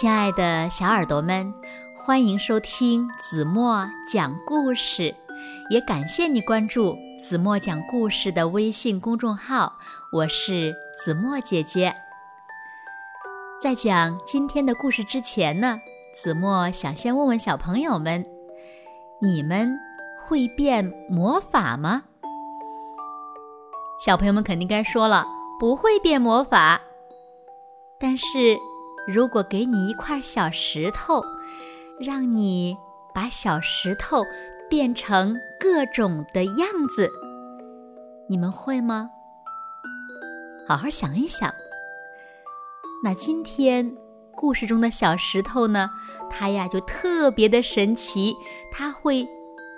亲爱的小耳朵们，欢迎收听子墨讲故事，也感谢你关注子墨讲故事的微信公众号。我是子墨姐姐。在讲今天的故事之前呢，子墨想先问问小朋友们：你们会变魔法吗？小朋友们肯定该说了，不会变魔法。但是。如果给你一块小石头，让你把小石头变成各种的样子，你们会吗？好好想一想。那今天故事中的小石头呢？它呀就特别的神奇，它会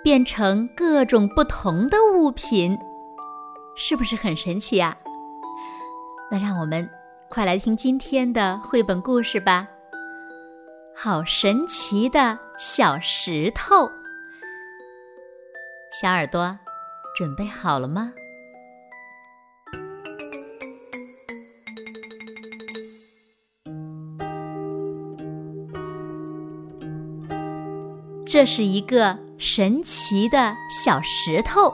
变成各种不同的物品，是不是很神奇呀？那让我们。快来听今天的绘本故事吧！好神奇的小石头，小耳朵准备好了吗？这是一个神奇的小石头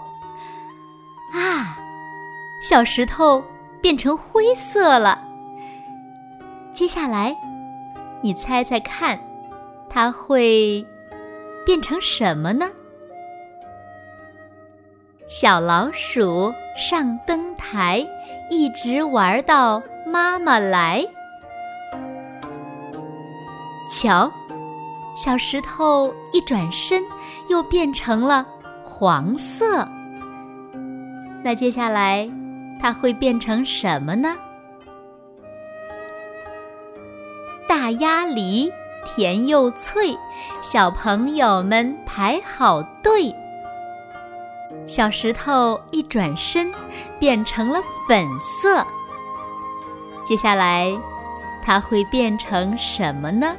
啊！小石头变成灰色了。接下来，你猜猜看，它会变成什么呢？小老鼠上灯台，一直玩到妈妈来。瞧，小石头一转身，又变成了黄色。那接下来，它会变成什么呢？大鸭梨甜又脆，小朋友们排好队。小石头一转身，变成了粉色。接下来，它会变成什么呢？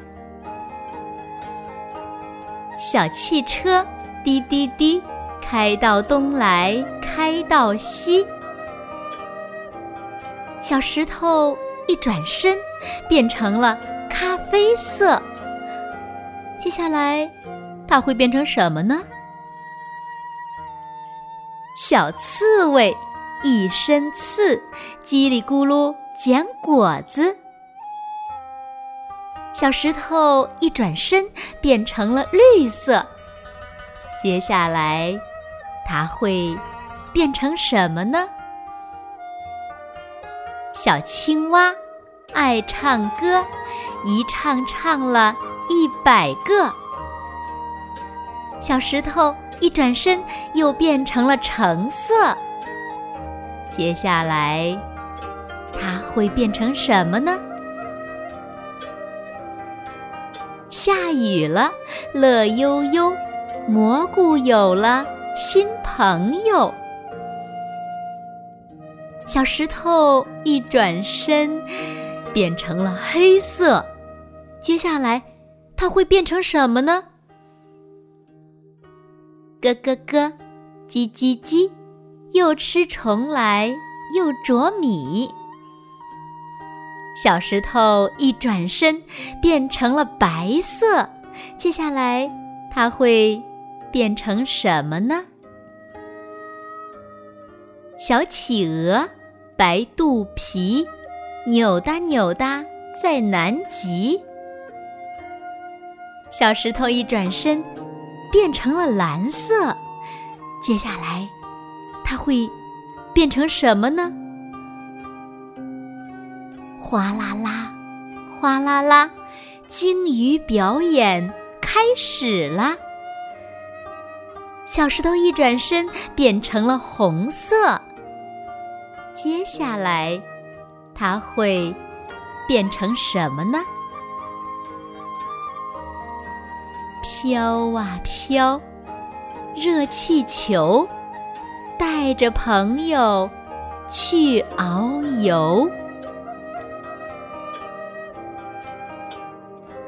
小汽车滴滴滴，开到东来开到西。小石头一转身，变成了。咖啡色，接下来它会变成什么呢？小刺猬一身刺，叽里咕噜捡果子。小石头一转身变成了绿色，接下来它会变成什么呢？小青蛙爱唱歌。一唱唱了一百个，小石头一转身又变成了橙色。接下来，它会变成什么呢？下雨了，乐悠悠，蘑菇有了新朋友。小石头一转身。变成了黑色，接下来它会变成什么呢？咯咯咯，叽叽叽，又吃虫来又啄米。小石头一转身变成了白色，接下来它会变成什么呢？小企鹅，白肚皮。扭哒扭哒，在南极。小石头一转身，变成了蓝色。接下来，它会变成什么呢？哗啦啦，哗啦啦，鲸鱼表演开始啦！小石头一转身，变成了红色。接下来。它会变成什么呢？飘啊飘，热气球带着朋友去遨游。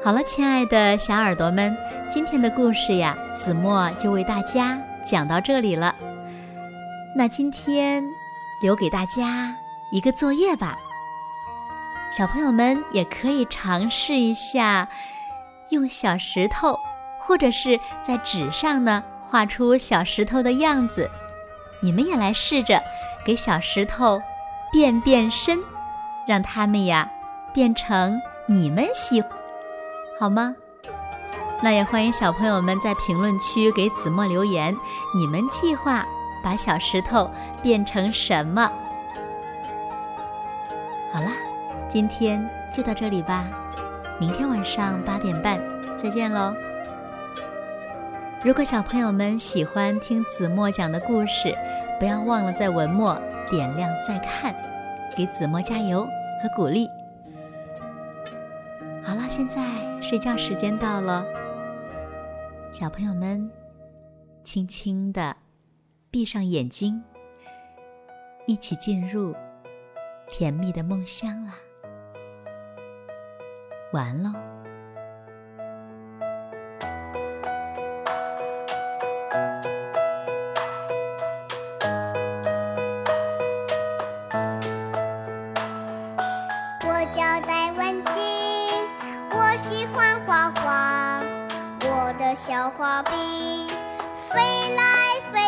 好了，亲爱的小耳朵们，今天的故事呀，子墨就为大家讲到这里了。那今天留给大家一个作业吧。小朋友们也可以尝试一下，用小石头，或者是在纸上呢画出小石头的样子。你们也来试着给小石头变变身，让它们呀变成你们喜，好吗？那也欢迎小朋友们在评论区给子墨留言，你们计划把小石头变成什么？好啦。今天就到这里吧，明天晚上八点半再见喽。如果小朋友们喜欢听子墨讲的故事，不要忘了在文末点亮再看，给子墨加油和鼓励。好了，现在睡觉时间到了，小朋友们轻轻的闭上眼睛，一起进入甜蜜的梦乡啦。完了。小花瓶飞来飞